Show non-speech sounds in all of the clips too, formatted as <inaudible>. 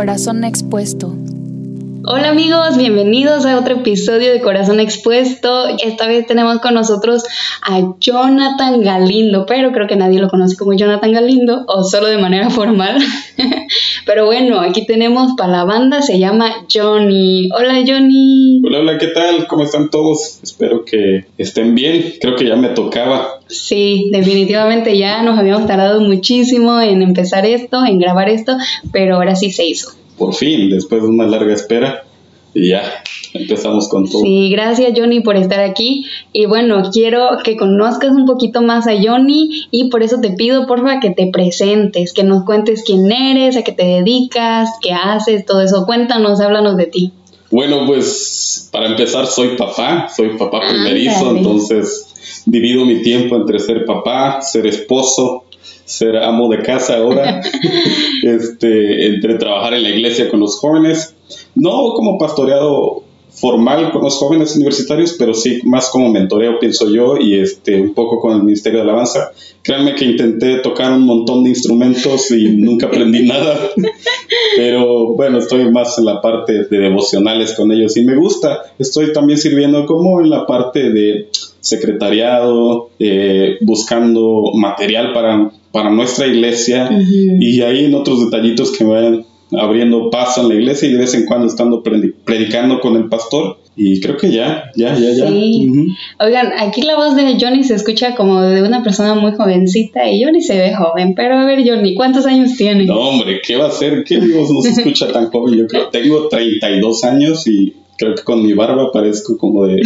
Corazón Expuesto. Hola amigos, bienvenidos a otro episodio de Corazón Expuesto. Esta vez tenemos con nosotros a Jonathan Galindo, pero creo que nadie lo conoce como Jonathan Galindo o solo de manera <laughs> formal. pero bueno, aquí tenemos para la banda, se llama Johnny. Hola Johnny. Hola, hola, ¿qué tal? ¿Cómo están todos? Espero que estén bien. Creo que ya me tocaba. Sí, definitivamente ya nos habíamos tardado muchísimo en empezar esto, en grabar esto, pero ahora sí se hizo por fin, después de una larga espera. Y ya, empezamos con todo. Sí, gracias Johnny por estar aquí. Y bueno, quiero que conozcas un poquito más a Johnny y por eso te pido, porfa, que te presentes, que nos cuentes quién eres, a qué te dedicas, qué haces, todo eso. Cuéntanos, háblanos de ti. Bueno, pues para empezar, soy papá, soy papá primerizo, entonces divido mi tiempo entre ser papá, ser esposo, ser amo de casa ahora, <laughs> <laughs> este, entre trabajar en la iglesia con los jóvenes, no como pastoreado formal con los jóvenes universitarios, pero sí más como mentoreo, pienso yo, y este, un poco con el Ministerio de Alabanza. Créanme que intenté tocar un montón de instrumentos y <laughs> nunca aprendí nada, pero bueno, estoy más en la parte de devocionales con ellos y me gusta. Estoy también sirviendo como en la parte de secretariado, eh, buscando material para, para nuestra iglesia y ahí en otros detallitos que me vayan abriendo paso en la iglesia y de vez en cuando estando predicando con el pastor. Y creo que ya, ya, ya, ya. Oigan, aquí la voz de Johnny se escucha como de una persona muy jovencita y Johnny se ve joven. Pero a ver, Johnny, ¿cuántos años tiene? No, hombre, ¿qué va a ser? ¿Qué voz no se escucha tan joven? Yo creo, tengo 32 años y creo que con mi barba parezco como de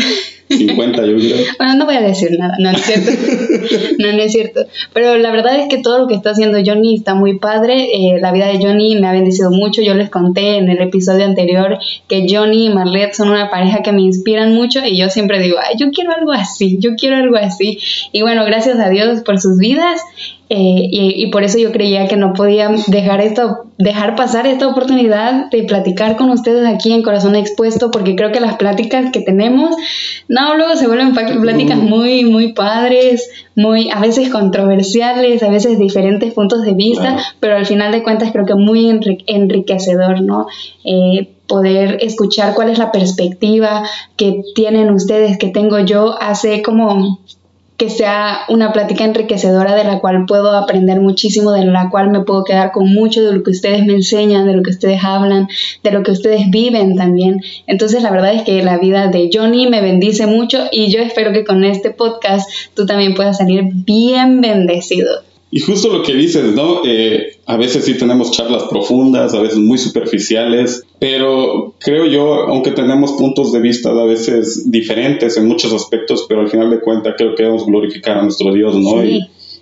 50, yo creo. <laughs> Bueno, no voy a decir nada, no, es cierto. <laughs> no, no es cierto. Pero la verdad es que todo lo que está haciendo Johnny está muy padre. Eh, la vida de Johnny me ha bendecido mucho. Yo les conté en el episodio anterior que Johnny y Marlette son una pareja que me inspiran mucho y yo siempre digo, Ay, yo quiero algo así, yo quiero algo así. Y bueno, gracias a Dios por sus vidas. Eh, y, por eso yo creía que no podía dejar esto, dejar pasar esta oportunidad de platicar con ustedes aquí en Corazón Expuesto, porque creo que las pláticas que tenemos, no, luego se vuelven pláticas muy, muy padres, muy, a veces controversiales, a veces diferentes puntos de vista, pero al final de cuentas creo que muy enriquecedor, ¿no? Eh, poder escuchar cuál es la perspectiva que tienen ustedes, que tengo yo, hace como que sea una plática enriquecedora de la cual puedo aprender muchísimo, de la cual me puedo quedar con mucho de lo que ustedes me enseñan, de lo que ustedes hablan, de lo que ustedes viven también. Entonces la verdad es que la vida de Johnny me bendice mucho y yo espero que con este podcast tú también puedas salir bien bendecido. Y justo lo que dices, ¿no? Eh, a veces sí tenemos charlas profundas, a veces muy superficiales, pero creo yo, aunque tenemos puntos de vista a veces diferentes en muchos aspectos, pero al final de cuentas creo que debemos glorificar a nuestro Dios, ¿no? Y,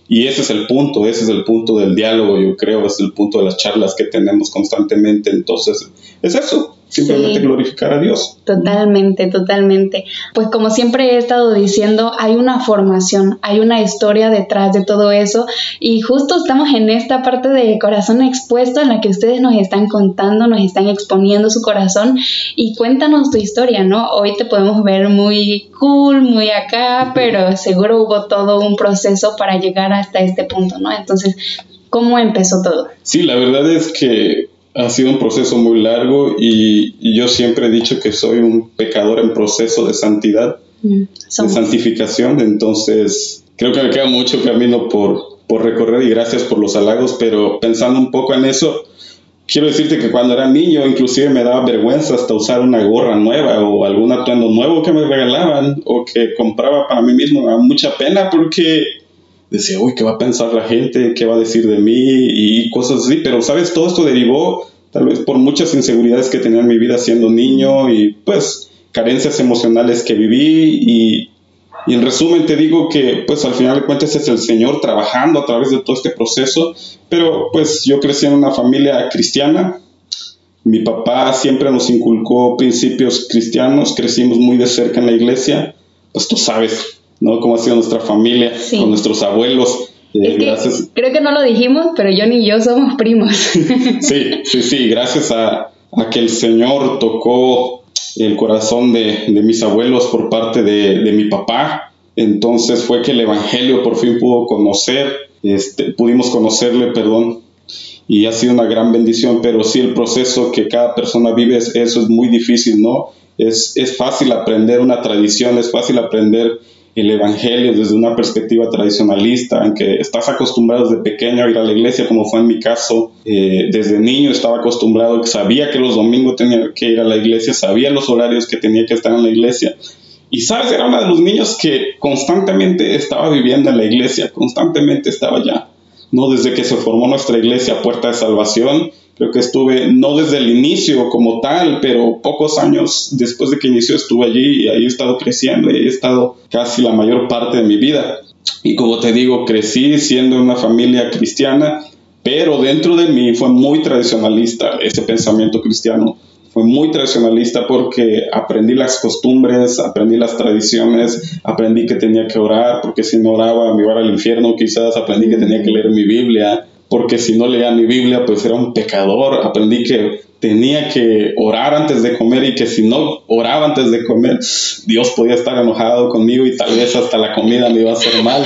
y ese es el punto, ese es el punto del diálogo, yo creo, es el punto de las charlas que tenemos constantemente. Entonces, es eso, simplemente glorificar a Dios. Totalmente, totalmente. Pues como siempre he estado diciendo, hay una formación, hay una historia detrás de todo eso y justo estamos en esta parte de corazón expuesto en la que ustedes nos están contando, nos están exponiendo su corazón y cuéntanos tu historia, ¿no? Hoy te podemos ver muy cool, muy acá, pero seguro hubo todo un proceso para llegar hasta este punto, ¿no? Entonces, ¿cómo empezó todo? Sí, la verdad es que ha sido un proceso muy largo y, yo siempre he dicho que soy un pecador en proceso de santidad, mm, de santificación, entonces creo que me queda mucho camino por, por recorrer y gracias por los halagos, pero pensando un poco en eso, quiero decirte que cuando era niño inclusive me daba vergüenza hasta usar una gorra nueva o algún atuendo nuevo que me regalaban o que compraba para mí mismo, me daba mucha pena porque decía, uy, ¿qué va a pensar la gente? ¿Qué va a decir de mí? Y cosas así. Pero, ¿sabes? Todo esto derivó tal vez por muchas inseguridades que tenía en mi vida siendo niño y pues carencias emocionales que viví y, y en resumen te digo que pues al final de cuentas es el Señor trabajando a través de todo este proceso, pero pues yo crecí en una familia cristiana, mi papá siempre nos inculcó principios cristianos, crecimos muy de cerca en la iglesia, pues tú sabes, ¿no? Cómo ha sido nuestra familia, con nuestros abuelos. Eh, gracias. creo que no lo dijimos, pero yo ni yo somos primos. <laughs> sí, sí, sí, gracias a, a, que el Señor tocó el corazón de, de mis abuelos por parte de, de, mi papá. Entonces fue que el Evangelio por fin pudo conocer, este, pudimos conocerle, perdón, y ha sido una gran bendición, pero sí el proceso que cada persona vive, eso es muy difícil, ¿no? Es, es fácil aprender una tradición, es fácil aprender el Evangelio desde una perspectiva tradicionalista, en que estás acostumbrado desde pequeño a ir a la iglesia, como fue en mi caso, eh, desde niño estaba acostumbrado, sabía que los domingos tenía que ir a la iglesia, sabía los horarios que tenía que estar en la iglesia. Y sabes, era uno de los niños que constantemente estaba viviendo en la iglesia, constantemente estaba allá. ¿no? Desde que se formó nuestra iglesia Puerta de Salvación, Creo que estuve, no desde el inicio como tal, pero pocos años después de que inició estuve allí y ahí he estado creciendo y he estado casi la mayor parte de mi vida. Y como te digo, crecí siendo una familia cristiana, pero dentro de mí fue muy tradicionalista ese pensamiento cristiano. Fue muy tradicionalista porque aprendí las costumbres, aprendí las tradiciones, aprendí que tenía que orar, porque si no oraba me iba al infierno, quizás aprendí que tenía que leer mi Biblia, porque si no leía mi Biblia, pues era un pecador. Aprendí que tenía que orar antes de comer y que si no oraba antes de comer, Dios podía estar enojado conmigo y tal vez hasta la comida me iba a hacer mal,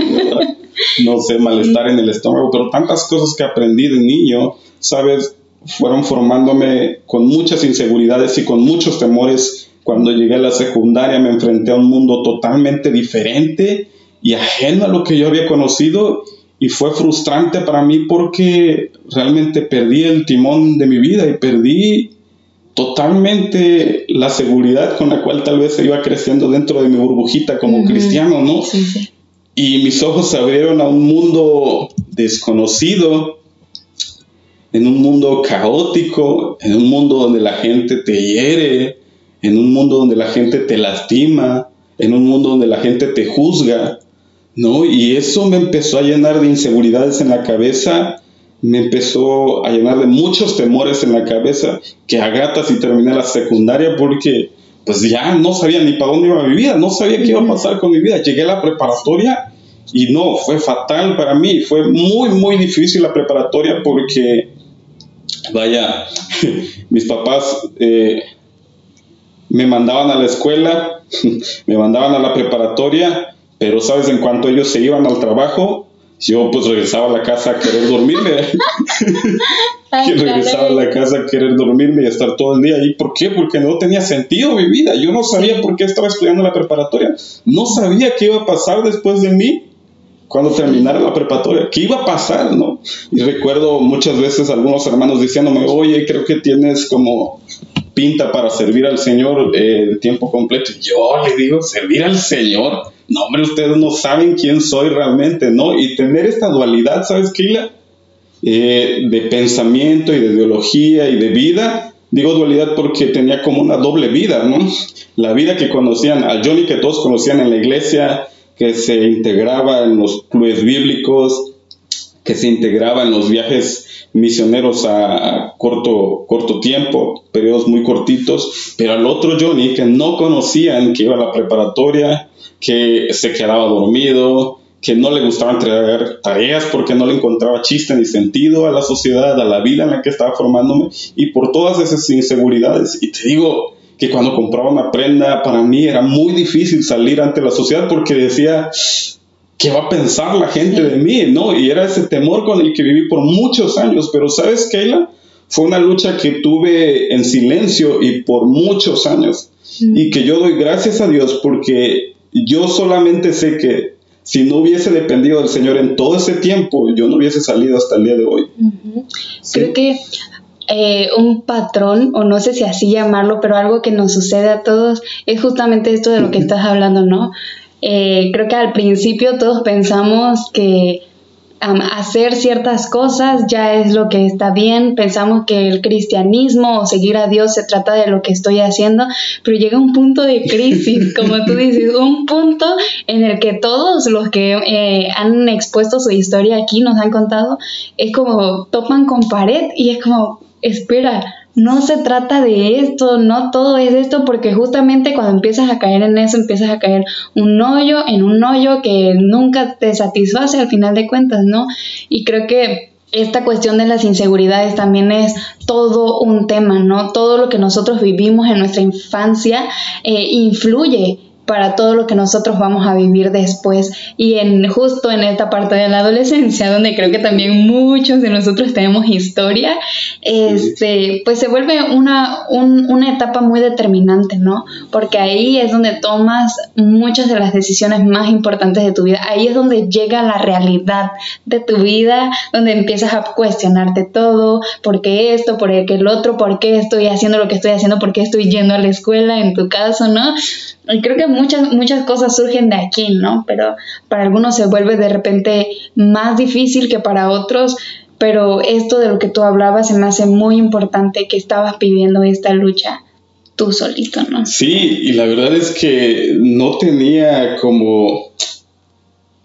no sé, malestar en el estómago, pero tantas cosas que aprendí de niño, sabes, fueron formándome con muchas inseguridades y con muchos temores. Cuando llegué a la secundaria me enfrenté a un mundo totalmente diferente y ajeno a lo que yo había conocido y fue frustrante para mí porque realmente perdí el timón de mi vida y perdí totalmente la seguridad con la cual tal vez se iba creciendo dentro de mi burbujita como cristiano, ¿no? Y mis ojos se abrieron a un mundo desconocido, en un mundo caótico, en un mundo donde la gente te hiere, en un mundo donde la gente te lastima, en un mundo donde la gente te juzga. ¿No? Y eso me empezó a llenar de inseguridades en la cabeza, me empezó a llenar de muchos temores en la cabeza, que a gatas y terminé la secundaria porque pues ya no sabía ni para dónde iba mi vida, no sabía qué iba a pasar con mi vida. Llegué a la preparatoria y no, fue fatal para mí, fue muy, muy difícil la preparatoria porque, vaya, <laughs> mis papás eh, me mandaban a la escuela, <laughs> me mandaban a la preparatoria pero, ¿sabes? En cuanto ellos se iban al trabajo, yo pues regresaba a la casa a querer dormirme. <laughs> <laughs> regresaba a la casa a querer dormirme y estar todo el día ahí. ¿Por qué? Porque no tenía sentido mi vida. Yo no sabía por qué estaba estudiando la preparatoria. No sabía qué iba a pasar después de mí cuando terminara la preparatoria. ¿Qué iba a pasar, no? Y recuerdo muchas veces algunos hermanos diciéndome, oye, creo que tienes como pinta para servir al Señor eh, de tiempo completo. Yo le digo, servir al Señor no, hombre, ustedes no saben quién soy realmente, ¿no? Y tener esta dualidad, ¿sabes, Keila? Eh, de pensamiento y de ideología y de vida. Digo dualidad porque tenía como una doble vida, ¿no? La vida que conocían, al Johnny que todos conocían en la iglesia, que se integraba en los clubes bíblicos, que se integraba en los viajes misioneros a, corto, corto tiempo, periodos muy cortitos, pero al otro Johnny que no conocían, que iba a la preparatoria, que se quedaba dormido, que no le gustaba entregar tareas porque no le encontraba chiste ni sentido a la sociedad, a la vida en la que estaba formándome y por todas esas inseguridades. Y te digo que cuando compraba una prenda, para mí era muy difícil salir ante la sociedad porque decía, ¿qué va a pensar la gente de mí? ¿No? Y era ese temor con el que viví por muchos años. Pero ¿sabes, Keila? Fue una lucha que tuve en silencio y por muchos años. Y que yo doy gracias a Dios porque yo solamente sé que si no hubiese dependido del Señor en todo ese tiempo, yo no hubiese salido hasta el día de hoy. Creo que eh, un patrón, o no sé si así llamarlo, pero algo que nos sucede a todos es justamente esto de lo que estás hablando, ¿no? Eh, creo que al principio todos pensamos que hacer ciertas cosas ya es lo que está bien. Pensamos que el cristianismo o seguir a Dios se trata de lo que estoy haciendo, pero llega un punto de crisis, <laughs> como tú dices, un punto en el que todos los que eh, han expuesto su historia aquí nos han contado, es como topan con pared y es como, espera, no se trata de esto, no todo es esto, porque justamente cuando empiezas a caer en eso, empiezas a caer un hoyo en un hoyo que nunca te satisface al final de cuentas, ¿no? Y creo que esta cuestión de las inseguridades también es todo un tema, ¿no? Todo lo que nosotros vivimos en nuestra infancia eh, influye para todo lo que nosotros vamos a vivir después y en justo en esta parte de la adolescencia donde creo que también muchos de nosotros tenemos historia este pues se vuelve una, una etapa muy determinante no porque ahí es donde tomas muchas de las decisiones más importantes de tu vida. Ahí es donde llega la realidad de tu vida donde empiezas a cuestionarte todo por qué esto por qué el otro por qué estoy haciendo lo que estoy haciendo por qué estoy yendo a la escuela en tu caso no y creo que muchas, muchas cosas surgen de aquí, ¿no? Pero para algunos se vuelve de repente más difícil que para otros, pero esto de lo que tú hablabas se me hace muy importante que estabas pidiendo esta lucha tú solito, ¿no? Sí, y la verdad es que no tenía como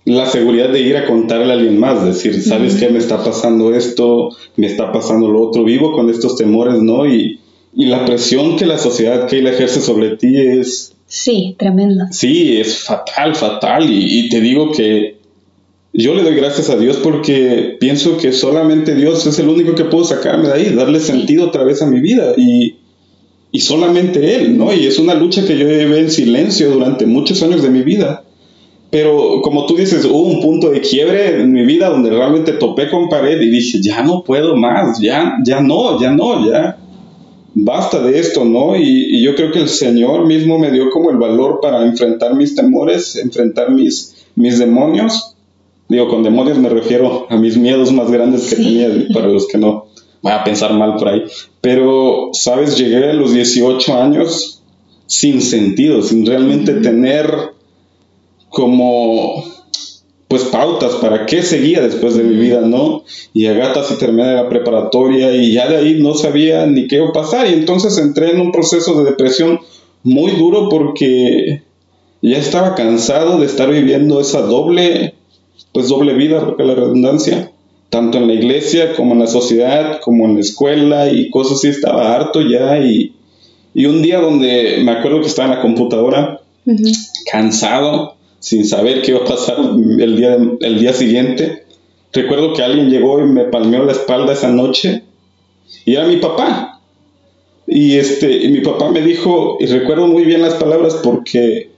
la seguridad de ir a contarle a alguien más, decir, ¿sabes qué? Me está pasando esto, me está pasando lo otro, vivo con estos temores, ¿no? Y, y la presión que la sociedad que ejerce sobre ti es Sí, tremendo. Sí, es fatal, fatal. Y, te digo que yo le doy gracias a Dios porque pienso que solamente Dios es el único que puedo sacarme de ahí, darle sentido otra vez a mi vida. Y, y solamente Él, ¿no? Y es una lucha que yo llevé en silencio durante muchos años de mi vida. Pero como tú dices, hubo un punto de quiebre en mi vida donde realmente topé con pared y dije, ya no puedo más, ya, ya no, ya no, ya basta de esto, ¿no? Y, yo creo que el Señor mismo me dio como el valor para enfrentar mis temores, enfrentar mis, mis demonios. Digo, con demonios me refiero a mis miedos más grandes que tenía, para los que no voy a pensar mal por ahí. Pero, ¿sabes? Llegué a los 18 años sin sentido, sin realmente tener como pues pautas para qué seguía después de mi vida, ¿no? Y a gatas y terminé la preparatoria y ya de ahí no sabía ni qué iba a pasar. Y entonces entré en un proceso de depresión muy duro porque ya estaba cansado de estar viviendo esa doble, pues doble vida, porque la redundancia, tanto en la iglesia como en la sociedad, como en la escuela y cosas así, estaba harto ya y, y un día donde me acuerdo que estaba en la computadora, cansado, sin saber qué iba a pasar el día, el día siguiente. Recuerdo que alguien llegó y me palmeó la espalda esa noche y era mi papá. Y, este, mi papá me dijo, y recuerdo muy bien las palabras porque,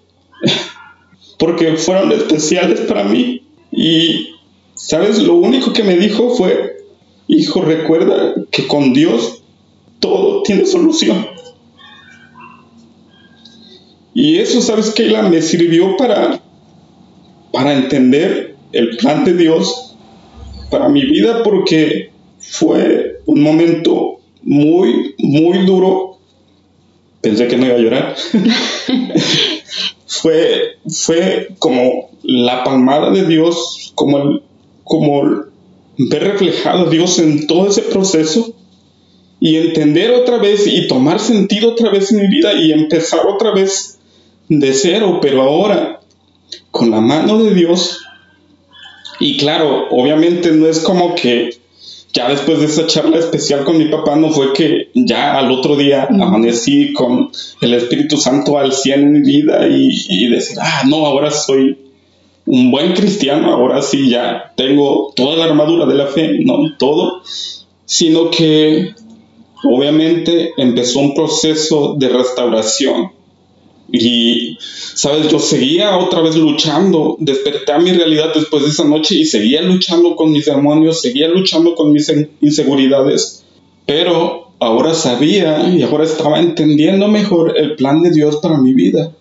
<laughs> porque fueron especiales para mí. Y, ¿sabes? Lo único que me dijo fue, hijo, recuerda que con Dios todo tiene solución. Y eso, ¿sabes qué? Me sirvió para, para entender el plan de Dios para mi vida porque fue un momento muy, muy duro. Pensé que no iba a llorar. <laughs> fue, fue como la palmada de Dios, como, el, como ver reflejado a Dios en todo ese proceso y entender otra vez y tomar sentido otra vez en mi vida y empezar otra vez de cero, pero ahora con la mano de Dios. Y claro, obviamente no es como que ya después de esa charla especial con mi papá, no fue que ya al otro día amanecí con el Espíritu Santo al 100 en mi vida y, y, decir, ah, no, ahora soy un buen cristiano, ahora sí ya tengo toda la armadura de la fe, no todo, sino que obviamente empezó un proceso de restauración y, sabes, yo seguía otra vez luchando, desperté a mi realidad después de esa noche y seguía luchando con mis demonios, seguía luchando con mis inseguridades, pero ahora sabía y ahora estaba entendiendo mejor el plan de Dios para mi vida.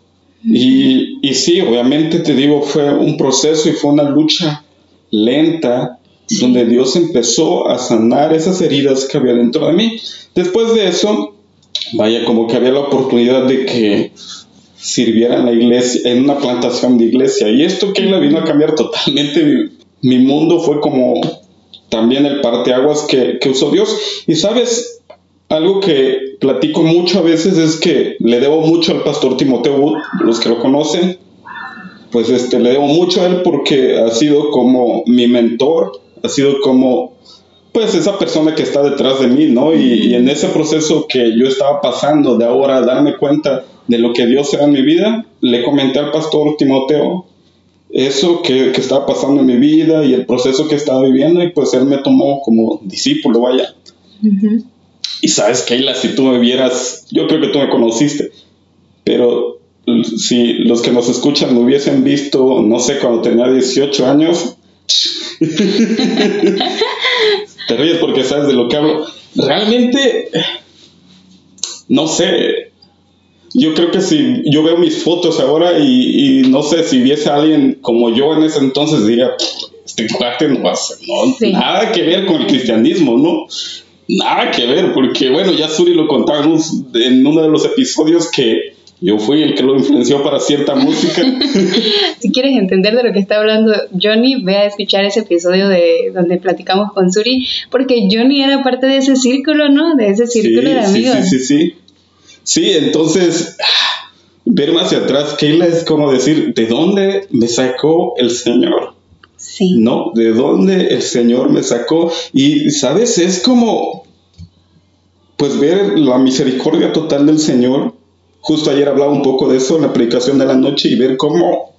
Y, y sí, obviamente te digo, fue un proceso y fue una lucha lenta donde Dios empezó a sanar esas heridas que había dentro de mí. Después de eso, vaya, como que había la oportunidad de que sirviera en la iglesia, en una plantación de iglesia. Y esto que la vino a cambiar totalmente mi, mundo fue como también el parteaguas que, que usó Dios. Y sabes, algo que platico mucho a veces es que le debo mucho al pastor Timoteo Wood, los que lo conocen, pues este, le debo mucho a él porque ha sido como mi mentor, ha sido como pues esa persona que está detrás de mí, ¿no? Y, y en ese proceso que yo estaba pasando de ahora darme cuenta de lo que Dios era en mi vida, le comenté al pastor Timoteo eso que, estaba pasando en mi vida y el proceso que estaba viviendo y pues él me tomó como discípulo, vaya. Y sabes, Keila, si tú me vieras, yo creo que tú me conociste, pero si los que nos escuchan me hubiesen visto, no sé, cuando tenía 18 años, <laughs> te ríes porque sabes de lo que hablo. Realmente, no sé, yo creo que si yo veo mis fotos ahora y, no sé si viese a alguien como yo en ese entonces diría, este cuate no va a ser, ¿no? Nada que ver con el cristianismo, ¿no? Nada que ver, porque bueno, ya Suri lo contaba en uno de los episodios que yo fui el que lo influenció para cierta música. <laughs> <laughs> si quieres entender de lo que está hablando Johnny, ve a escuchar ese episodio de donde platicamos con Suri, porque Johnny era parte de ese círculo, ¿no? De ese círculo de amigos. Sí, sí, sí, sí. Sí, entonces, ver más hacia atrás, Keila es como decir, ¿de dónde me sacó el Señor? Sí. ¿No? ¿De dónde el Señor me sacó? Y, ¿sabes? Es como, pues ver la misericordia total del Señor Justo ayer hablaba un poco de eso en la predicación de la noche y ver cómo,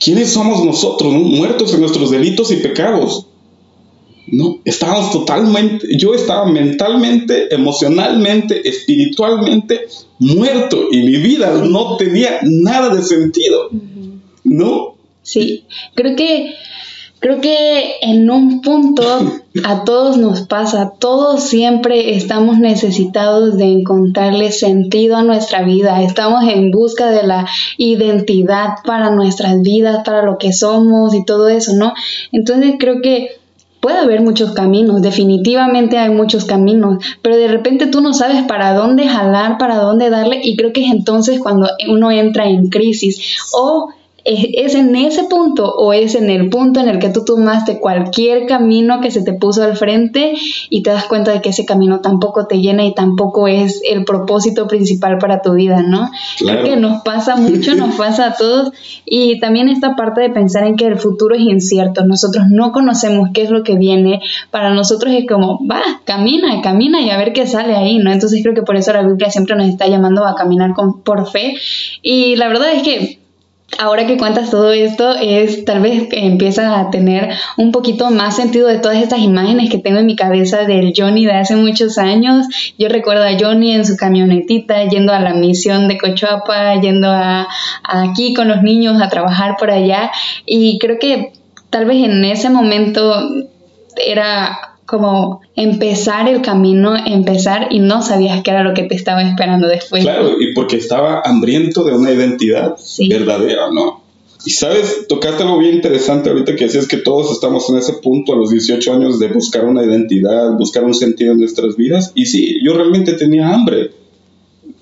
¿quiénes somos nosotros? Muertos en nuestros delitos y pecados. No, estábamos totalmente, yo estaba mentalmente, emocionalmente, espiritualmente muerto y mi vida no tenía nada de sentido. ¿No? Sí, creo que Creo que en un punto a <laughs> todos nos pasa, todos siempre estamos necesitados de encontrarle sentido a nuestra vida, estamos en busca de la identidad para nuestras vidas, para lo que somos y todo eso, ¿no? Entonces creo que puede haber muchos caminos, definitivamente hay muchos caminos, pero de repente tú no sabes para dónde jalar, para dónde darle y creo que es entonces cuando uno entra en crisis o ¿Es en ese punto o es en el punto en el que tú tomaste cualquier camino que se te puso al frente y te das cuenta de que ese camino tampoco te llena y tampoco es el propósito principal para tu vida, ¿no? Creo que nos pasa mucho, nos <laughs> pasa a todos y también esta parte de pensar en que el futuro es incierto, nosotros no conocemos qué es lo que viene, para nosotros es como, va, camina, camina y a ver qué sale ahí, ¿no? Entonces creo que por eso la Biblia siempre nos está llamando a caminar con, por fe y la verdad es que ahora que cuentas todo esto, es tal vez empiezas a tener un poquito más sentido de todas estas imágenes que tengo en mi cabeza del Johnny de hace muchos años. Yo recuerdo a Johnny en su camionetita yendo a la misión de Cochuapa, yendo a, aquí con los niños a trabajar por allá y creo que tal vez en ese momento era como empezar el camino, empezar y no sabías qué era lo que te estaba esperando después. Claro, y porque estaba hambriento de una identidad verdadera, ¿no? Y sabes, tocaste algo bien interesante ahorita que decías que todos estamos en ese punto a los 18 años de buscar una identidad, buscar un sentido en nuestras vidas. Y sí, yo realmente tenía hambre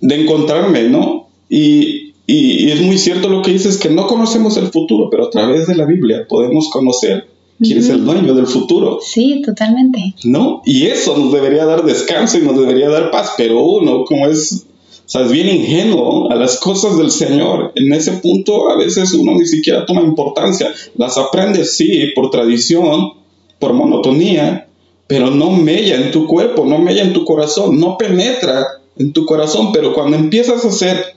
de encontrarme, ¿no? Y, y, y es muy cierto lo que dices, que no conocemos el futuro, pero a través de la Biblia podemos conocer quién es el dueño del futuro. Sí, totalmente. ¿No? Y eso nos debería dar descanso y nos debería dar paz, pero uno, como es, o sea, es bien ingenuo a las cosas del Señor, en ese punto a veces uno ni siquiera toma importancia. Las aprende, sí, por tradición, por monotonía, pero no mella en tu cuerpo, no mella en tu corazón, no penetra en tu corazón, pero cuando empiezas a hacer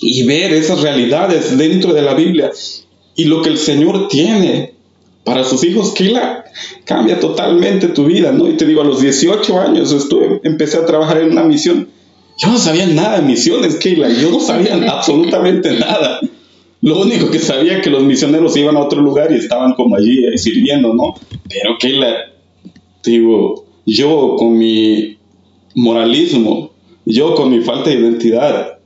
y ver esas realidades dentro de la Biblia y lo que el Señor tiene para sus hijos, Kila, cambia totalmente tu vida, ¿no? Y te digo, a los 18 años estuve, empecé a trabajar en una misión. Yo no sabía nada de misiones, Keila, yo no sabía <laughs> absolutamente nada. Lo único que sabía que los misioneros iban a otro lugar y estaban como allí eh, sirviendo, ¿no? Pero Keila, digo, yo con mi moralismo, yo con mi falta de identidad,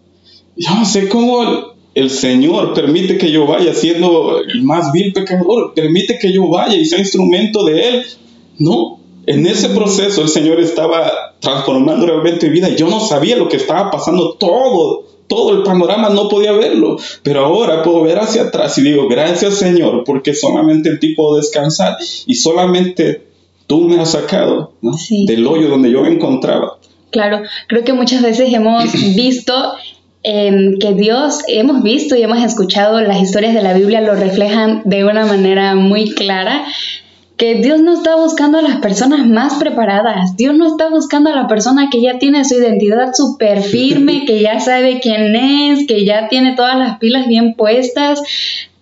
yo no sé cómo el Señor permite que yo vaya siendo el más vil pecador, permite que yo vaya y sea instrumento de Él. No, en ese proceso el Señor estaba transformando realmente mi vida. Yo no sabía lo que estaba pasando, todo, todo el panorama no podía verlo, pero ahora puedo ver hacia atrás y digo, gracias Señor, porque solamente el tipo descansar y solamente tú me has sacado del hoyo donde yo me encontraba. Claro, creo que muchas veces hemos visto que Dios hemos visto y hemos escuchado las historias de la Biblia lo reflejan de una manera muy clara que Dios no está buscando a las personas más preparadas, Dios no está buscando a la persona que ya tiene su identidad súper firme, <laughs> que ya sabe quién es, que ya tiene todas las pilas bien puestas.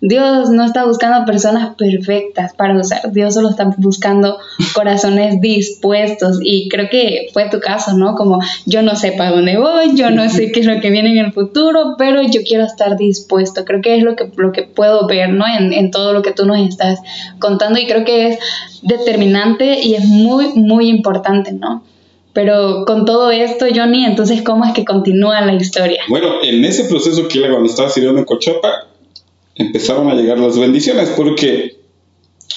Dios no está buscando personas perfectas para usar, Dios solo está buscando <laughs> corazones dispuestos y creo que fue tu caso, ¿no? Como yo no sé para dónde voy, yo no sé qué es lo que viene en el futuro, pero yo quiero estar dispuesto, creo que es lo que, lo que puedo ver, ¿no? En, en todo lo que tú nos estás contando y creo que es determinante y es muy, muy importante, ¿no? Pero con todo esto, Johnny, entonces, ¿cómo es que continúa la historia? Bueno, en ese proceso que cuando estaba sirviendo en Cochopa, empezaron a llegar las bendiciones porque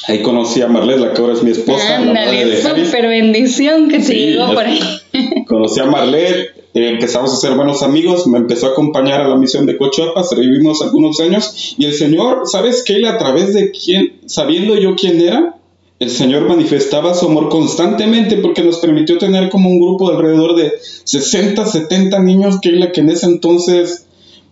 ahí conocí a Marlet, la que ahora es mi esposa. Ándale, súper bendición que te llegó por ahí. <laughs> Conocí a Marlet, eh, empezamos a ser buenos amigos, me empezó a acompañar a la misión de Cochoapa, vivimos algunos años y el Señor, ¿sabes qué? A través de quién, sabiendo yo quién era, el Señor manifestaba su amor constantemente porque nos permitió tener como un grupo de alrededor de 60, 70 niños que, que en ese entonces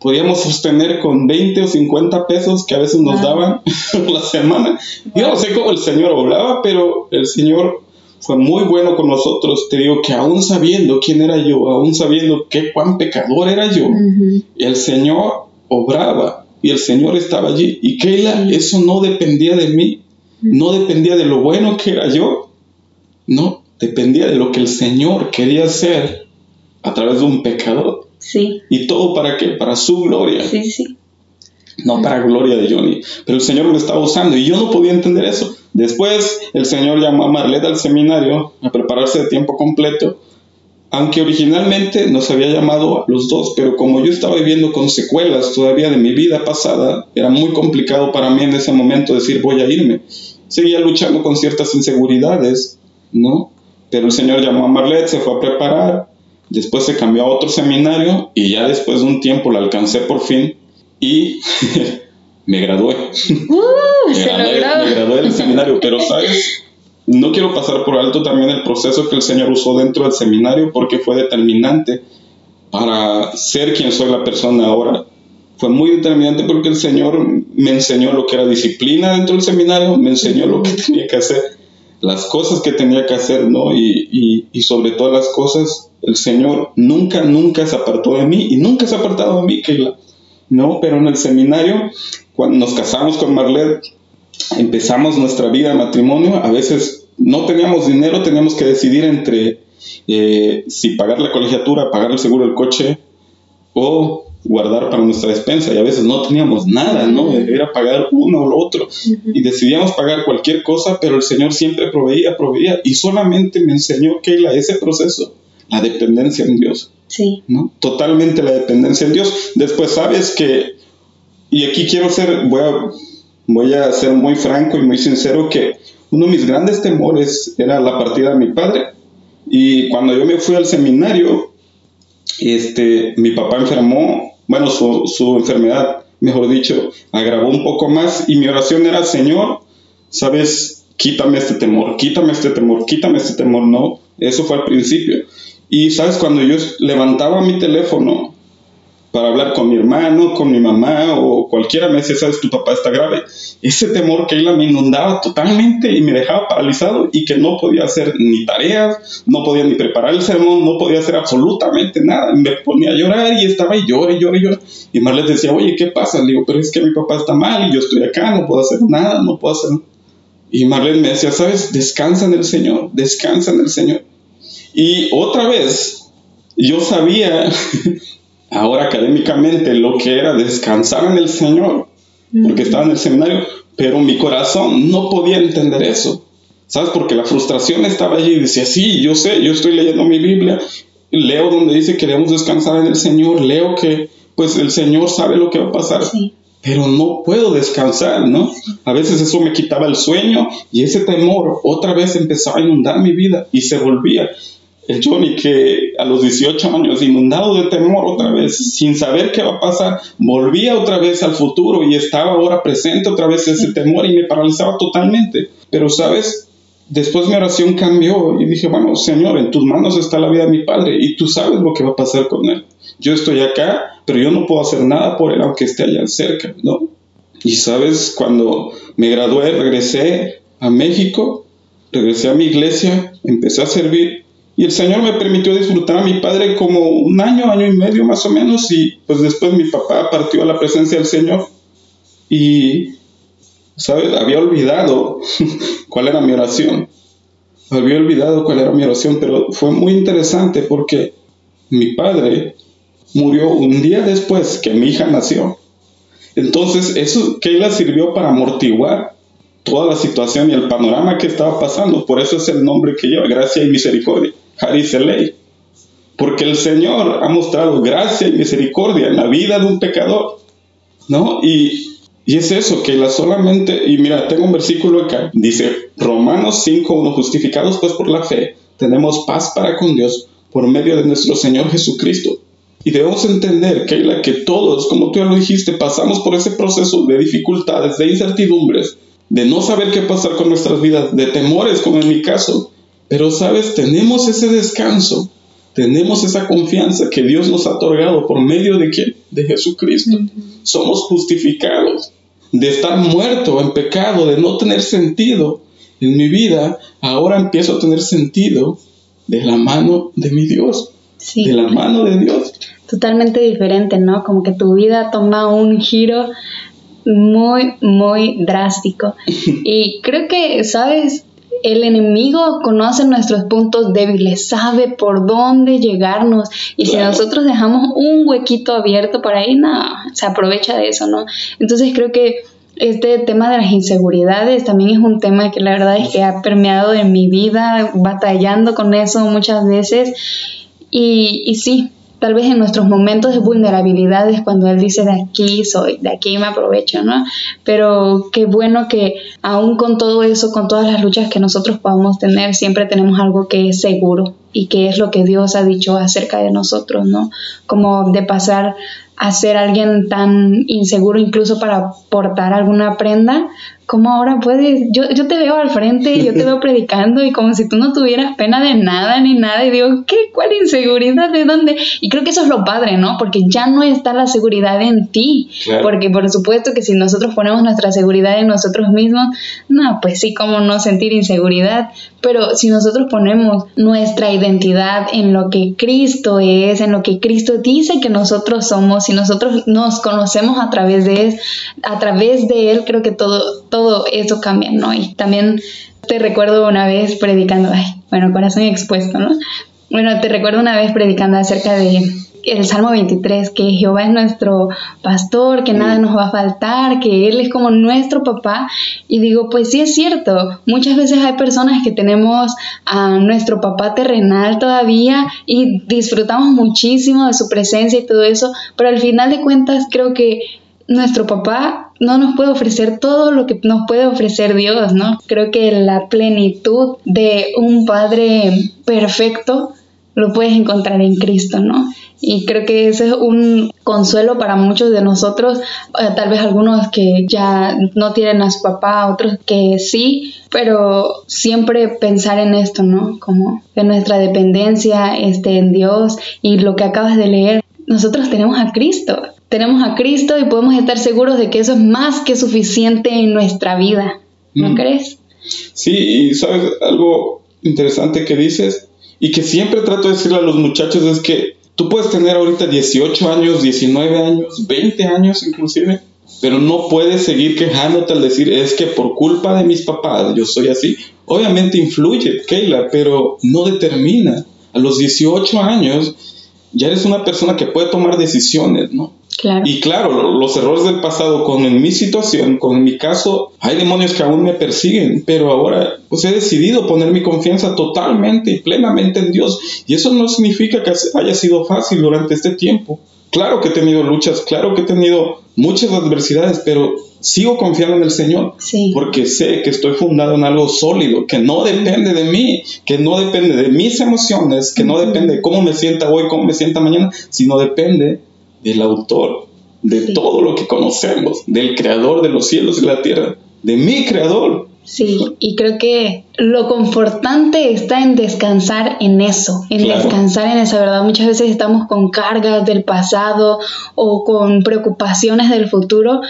podíamos sostener con 20 o 50 pesos que a veces nos daban <laughs> la semana. Yo no sé cómo el Señor obraba, pero el Señor fue muy bueno con nosotros. Te digo que aún sabiendo quién era yo, aún sabiendo qué cuán pecador era yo, el Señor obraba y el Señor estaba allí. Y que eso no dependía de mí, no dependía de lo bueno que era yo, no, dependía de lo que el Señor quería hacer a través de un pecador. Sí. ¿Y todo para qué? Para su gloria. Sí, sí. No para gloria de Johnny. Pero el Señor me estaba usando y yo no podía entender eso. Después el Señor llamó a Marleta al seminario a prepararse de tiempo completo. Aunque originalmente nos había llamado a los dos, pero como yo estaba viviendo con secuelas todavía de mi vida pasada, era muy complicado para mí en ese momento decir voy a irme. Seguía luchando con ciertas inseguridades, ¿no? Pero el Señor llamó a Marlet, se fue a preparar, Después se cambió a otro seminario y ya después de un tiempo la alcancé por fin y <laughs> me gradué. Uh, me, gradué del seminario, pero sabes, no quiero pasar por alto también el proceso que el Señor usó dentro del seminario porque fue determinante para ser quien soy la persona ahora. Fue muy determinante porque el Señor me enseñó lo que era disciplina dentro del seminario, me enseñó lo que tenía que hacer, las cosas que tenía que hacer, ¿no? Y, y, sobre todas las cosas, el Señor nunca, nunca se apartó de mí y nunca se ha apartado de mí, Keila. No, pero en el seminario, cuando nos casamos con Marlet, empezamos nuestra vida de matrimonio, a veces no teníamos dinero, teníamos que decidir entre eh, si pagar la colegiatura, pagar el seguro del coche o guardar para nuestra despensa y a veces no teníamos nada, ¿no? Era pagar uno o lo otro y decidíamos pagar cualquier cosa, pero el Señor siempre proveía, proveía y solamente me enseñó Keila ese proceso la dependencia en Dios. Sí. ¿no? Totalmente la dependencia en Dios. Después sabes que, y aquí quiero ser, voy a, voy a ser muy franco y muy sincero, que uno de mis grandes temores era la partida de mi padre. Y cuando yo me fui al seminario, este, mi papá enfermó, bueno, su, enfermedad, mejor dicho, agravó un poco más y mi oración era, Señor, sabes, quítame este temor, quítame este temor, quítame este temor, no, eso fue al principio. Y sabes, cuando yo levantaba mi teléfono para hablar con mi hermano, con mi mamá o cualquiera me decía, sabes, tu papá está grave. Ese temor que él me inundaba totalmente y me dejaba paralizado y que no podía hacer ni tareas, no podía ni preparar el sermón, no podía hacer absolutamente nada. Me ponía a llorar y estaba y lloré, lloré, lloré. Y Marlet decía, oye, ¿qué pasa? Le digo, pero es que mi papá está mal y yo estoy acá, no puedo hacer nada, no puedo hacer Y Marlet me decía, sabes, descansa en el Señor, descansa en el Señor. Y otra vez, yo sabía <laughs> ahora académicamente lo que era descansar en el Señor, porque estaba en el seminario, pero mi corazón no podía entender eso. ¿Sabes? Porque la frustración estaba allí y decía, sí, yo sé, yo estoy leyendo mi Biblia, leo donde dice que debemos descansar en el Señor, leo que pues el Señor sabe lo que va a pasar. Pero no puedo descansar, ¿no? A veces eso me quitaba el sueño y ese temor otra vez empezaba a inundar mi vida y se volvía el Johnny que a los 18 años, inundado de temor otra vez, sin saber qué va a pasar, volvía otra vez al futuro y estaba ahora presente otra vez ese temor y me paralizaba totalmente. Pero sabes, después mi oración cambió y dije, bueno, Señor, en tus manos está la vida de mi padre y tú sabes lo que va a pasar con él. Yo estoy acá, pero yo no puedo hacer nada por él aunque esté allá cerca, ¿no? Y sabes, cuando me gradué, regresé a México, regresé a mi iglesia, empecé a servir y el Señor me permitió disfrutar a mi padre como un año, año y medio más o menos, y pues después mi papá partió a la presencia del Señor. Y, ¿sabes? Había olvidado <laughs> cuál era mi oración. Había olvidado cuál era mi oración, pero fue muy interesante porque mi padre murió un día después que mi hija nació. Entonces, eso Keila sirvió para amortiguar toda la situación y el panorama que estaba pasando. Por eso es el nombre que lleva, gracia y misericordia, Hariselei. Porque el Señor ha mostrado gracia y misericordia en la vida de un pecador. ¿No? Y, es eso, que la solamente, y mira, tengo un versículo acá, dice Romanos 5, justificados pues por la fe, tenemos paz para con Dios por medio de nuestro Señor Jesucristo. Y debemos entender, Keila, que todos, como tú ya lo dijiste, pasamos por ese proceso de dificultades, de incertidumbres, de no saber qué pasar con nuestras vidas, de temores, como en mi caso. Pero, sabes, tenemos ese descanso, tenemos esa confianza que Dios nos ha otorgado por medio de quién? De Jesucristo. Somos justificados de estar muerto en pecado, de no tener sentido en mi vida, ahora empiezo a tener sentido de la mano de mi Dios, de la mano de Dios. Totalmente diferente, ¿no? Como que tu vida toma un giro muy, muy drástico. <laughs> Y creo que, ¿sabes? El enemigo conoce nuestros puntos débiles, sabe por dónde llegarnos y si nosotros dejamos un huequito abierto por ahí, no, se aprovecha de eso, ¿no? Entonces creo que este tema de las inseguridades también es un tema que la verdad es que ha permeado en mi vida, batallando con eso muchas veces. Y, y sí, tal vez en nuestros momentos de vulnerabilidad es cuando Él dice, de aquí soy, de aquí me aprovecho, ¿no? Pero qué bueno que aún con todo eso, con todas las luchas que nosotros podamos tener, siempre tenemos algo que es seguro y que es lo que Dios ha dicho acerca de nosotros, ¿no? Como de pasar a ser alguien tan inseguro incluso para portar alguna prenda, como ahora puedes, yo, yo te veo al frente, yo te veo <laughs> predicando y como si tú no tuvieras pena de nada ni nada y digo, ¿qué? ¿Cuál inseguridad? ¿De dónde? Y creo que eso es lo padre, ¿no? Porque ya no está la seguridad en ti, porque por supuesto que si nosotros ponemos nuestra seguridad en nosotros mismos, no, pues sí, cómo no sentir inseguridad, pero si nosotros ponemos nuestra identidad en lo que Cristo es, en lo que Cristo dice que nosotros somos, si nosotros nos conocemos a través de él, a través de él, creo que todo todo eso cambia, ¿no? Y también te recuerdo una vez predicando, ay, bueno, corazón expuesto, ¿no? Bueno, te recuerdo una vez predicando acerca de el Salmo 23, que Jehová es nuestro pastor, que nada nos va a faltar, que Él es como nuestro papá. Y digo, pues sí es cierto, muchas veces hay personas que tenemos a nuestro papá terrenal todavía y disfrutamos muchísimo de su presencia y todo eso, pero al final de cuentas creo que nuestro papá no nos puede ofrecer todo lo que nos puede ofrecer Dios, ¿no? Creo que la plenitud de un Padre perfecto lo puedes encontrar en Cristo, ¿no? Y creo que ese es un consuelo para muchos de nosotros, eh, tal vez algunos que ya no tienen a su papá, otros que sí, pero siempre pensar en esto, ¿no? Como que nuestra dependencia esté en Dios y lo que acabas de leer, nosotros tenemos a Cristo tenemos a Cristo y podemos estar seguros de que eso es más que suficiente en nuestra vida. ¿No mm. crees? Sí, y sabes algo interesante que dices y que siempre trato de decirle a los muchachos es que tú puedes tener ahorita 18 años, 19 años, 20 años inclusive, pero no puedes seguir quejándote al decir es que por culpa de mis papás yo soy así. Obviamente influye, Keila, pero no determina. A los 18 años ya eres una persona que puede tomar decisiones, ¿no? Y claro, los errores del pasado con mi situación, con mi caso, hay demonios que aún me persiguen, pero ahora pues he decidido poner mi confianza totalmente y plenamente en Dios. Y eso no significa que haya sido fácil durante este tiempo. Claro que he tenido luchas, claro que he tenido muchas adversidades, pero sigo confiando en el Señor porque sé que estoy fundado en algo sólido, que no depende de mí, que no depende de mis emociones, que no depende de cómo me sienta hoy, cómo me sienta mañana, sino depende del autor de todo lo que conocemos, del creador de los cielos y la tierra, de mi creador. Sí, y creo que lo confortante está en descansar en eso, en descansar en esa verdad. Muchas veces estamos con cargas del pasado o con preocupaciones del futuro,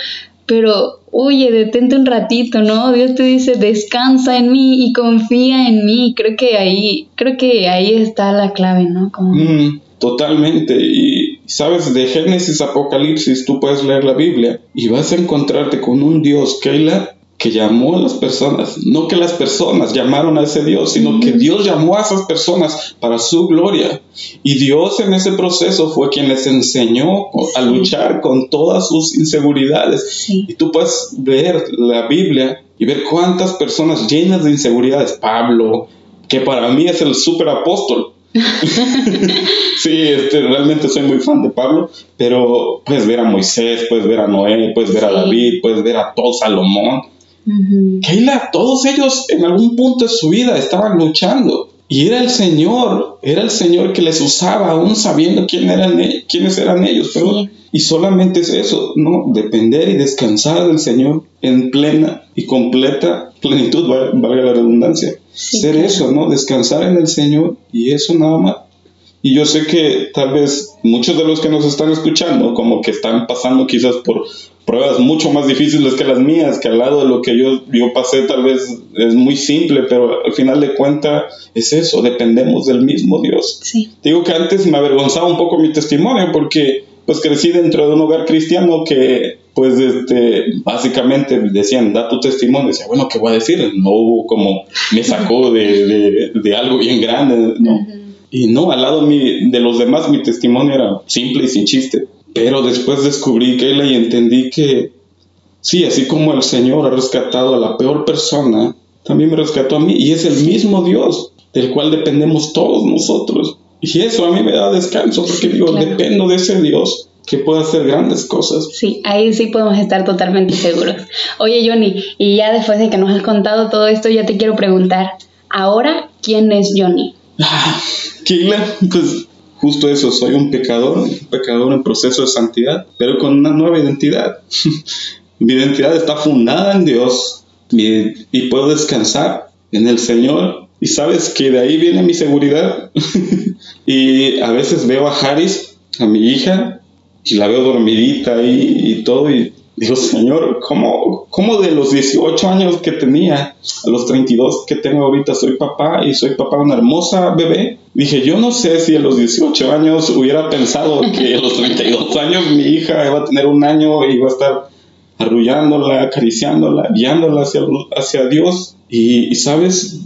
pero oye, detente un ratito, ¿no? Dios te dice, descansa en mí y confía en mí. Creo que ahí, creo que ahí está la clave, ¿no? Mm, totalmente. Y sabes, de Génesis Apocalipsis tú puedes leer la Biblia y vas a encontrarte con un Dios, Keila, que llamó a las personas, no que las personas llamaron a ese Dios, sino que Dios llamó a esas personas para su gloria. Y Dios en ese proceso fue quien les enseñó a luchar con todas sus inseguridades. Y tú puedes ver la Biblia y ver cuántas personas llenas de inseguridades, Pablo, que para mí es el super apóstol. <laughs> sí, este, realmente soy muy fan de Pablo, pero puedes ver a Moisés, puedes ver a Noé, puedes ver a David, puedes ver a todo Salomón Keila, todos ellos en algún punto de su vida estaban luchando. Y era el Señor, era el Señor que les usaba, aún sabiendo quién eran, e, quiénes eran ellos. Y solamente es eso, ¿no? Depender y descansar del Señor en plena y completa plenitud, valga la redundancia. Ser eso, ¿no? Descansar en el Señor y eso nada más. Y yo sé que tal vez muchos de los que nos están escuchando, como que están pasando quizás por pruebas mucho más difíciles que las mías, que al lado de lo que yo, yo pasé tal vez es muy simple, pero al final de cuentas es eso, dependemos del mismo Dios. Digo que antes me avergonzaba un poco mi testimonio porque pues crecí dentro de un hogar cristiano que pues este, básicamente decían, da tu testimonio, decía, bueno, ¿qué voy a decir? No hubo como, me sacó de, de, de algo bien grande, ¿no? Y no, al lado de los demás mi testimonio era simple y sin chiste. Pero después descubrí que y entendí que sí, así como el Señor ha rescatado a la peor persona, también me rescató a mí y es el mismo Dios del cual dependemos todos nosotros. Y eso a mí me da descanso porque digo, dependo de ese Dios que puede hacer grandes cosas. Sí, ahí sí podemos estar totalmente seguros. Oye, Johnny, y ya después de que nos has contado todo esto, ya te quiero preguntar, ahora, ¿quién es Johnny? Keila, pues justo eso, soy un pecador, un pecador en proceso de santidad, pero con una nueva identidad. <laughs> Mi identidad está fundada en Dios y puedo descansar en el Señor. Y sabes que de ahí viene mi seguridad. <laughs> y a veces veo a Haris, a mi hija, y la veo dormidita ahí y todo, y Digo, Señor, ¿cómo, ¿cómo, de los 18 años que tenía a los 32 que tengo ahorita soy papá y soy papá de una hermosa bebé? Dije, yo no sé si a los 18 años hubiera pensado que a los 32 años mi hija iba a tener un año y iba a estar arrullándola, acariciándola, guiándola hacia, hacia Dios. Y, y, sabes,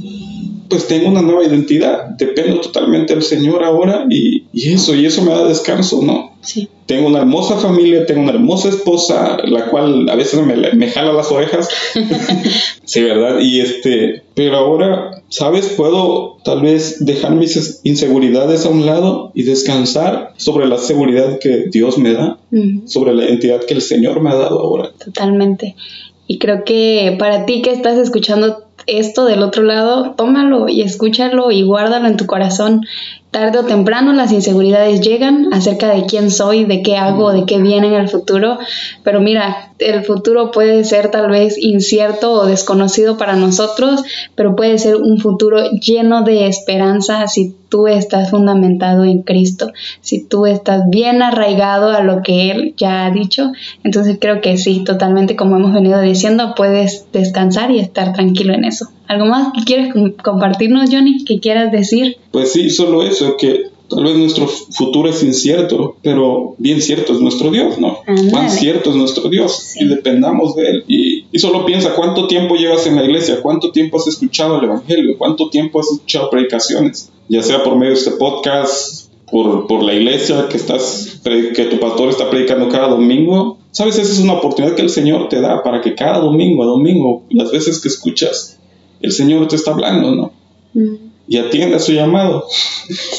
pues tengo una nueva identidad, dependo totalmente del Señor ahora y, y eso, y eso me da descanso, ¿no? Sí. Tengo una hermosa familia, tengo una hermosa esposa, la cual a veces me, me jala las orejas. <laughs> sí, ¿verdad? Y este, pero ahora, ¿sabes? Puedo tal vez dejar mis inseguridades a un lado y descansar sobre la seguridad que Dios me da, sobre la identidad que el Señor me ha dado ahora. Totalmente. Y creo que para ti que estás escuchando esto del otro lado, tómalo y escúchalo y guárdalo en tu corazón tarde o temprano las inseguridades llegan acerca de quién soy, de qué hago, de qué viene en el futuro, pero mira, el futuro puede ser tal vez incierto o desconocido para nosotros, pero puede ser un futuro lleno de esperanza si tú estás fundamentado en Cristo, si tú estás bien arraigado a lo que Él ya ha dicho. Entonces creo que sí, totalmente como hemos venido diciendo, puedes descansar y estar tranquilo en eso. ¿Algo más que quieres compartirnos, Johnny? ¿Que quieras decir? Pues sí, solo eso, que tal vez nuestro futuro es incierto, pero bien cierto es nuestro Dios, ¿no? Más cierto es nuestro Dios y dependamos de Él. Y, y, solo piensa cuánto tiempo llevas en la iglesia, cuánto tiempo has escuchado el Evangelio, cuánto tiempo has escuchado predicaciones, ya sea por medio de este podcast, por, por la iglesia que, estás, que tu pastor está predicando cada domingo. Sabes, esa es una oportunidad que el Señor te da para que cada domingo a domingo, las veces que escuchas el Señor te está hablando, ¿no? Mm. Y atienda su llamado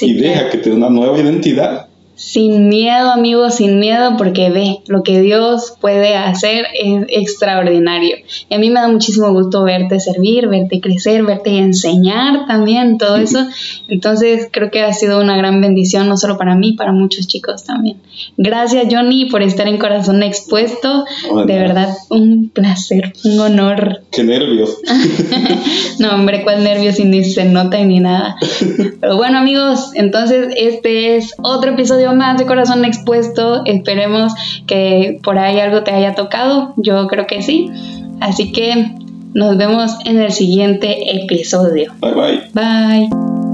y deja que te dé una nueva identidad sin miedo, amigos, sin miedo, porque ve, lo que Dios puede hacer es extraordinario. Y a mí me da muchísimo gusto verte servir, verte crecer, verte enseñar también, todo eso. Entonces creo que ha sido una gran bendición, no solo para mí, para muchos chicos también. Gracias, Johnny, por estar en Corazón Expuesto. de verdad, un placer, un honor. Qué nervios. <laughs> no, hombre, cuál nervios, ni se nota ni nada. <laughs> Pero bueno, amigos, entonces este es otro episodio más de Corazón Expuesto. Esperemos que por ahí algo te haya tocado. Yo creo que sí. Así que nos vemos en el siguiente episodio. Bye bye. Bye.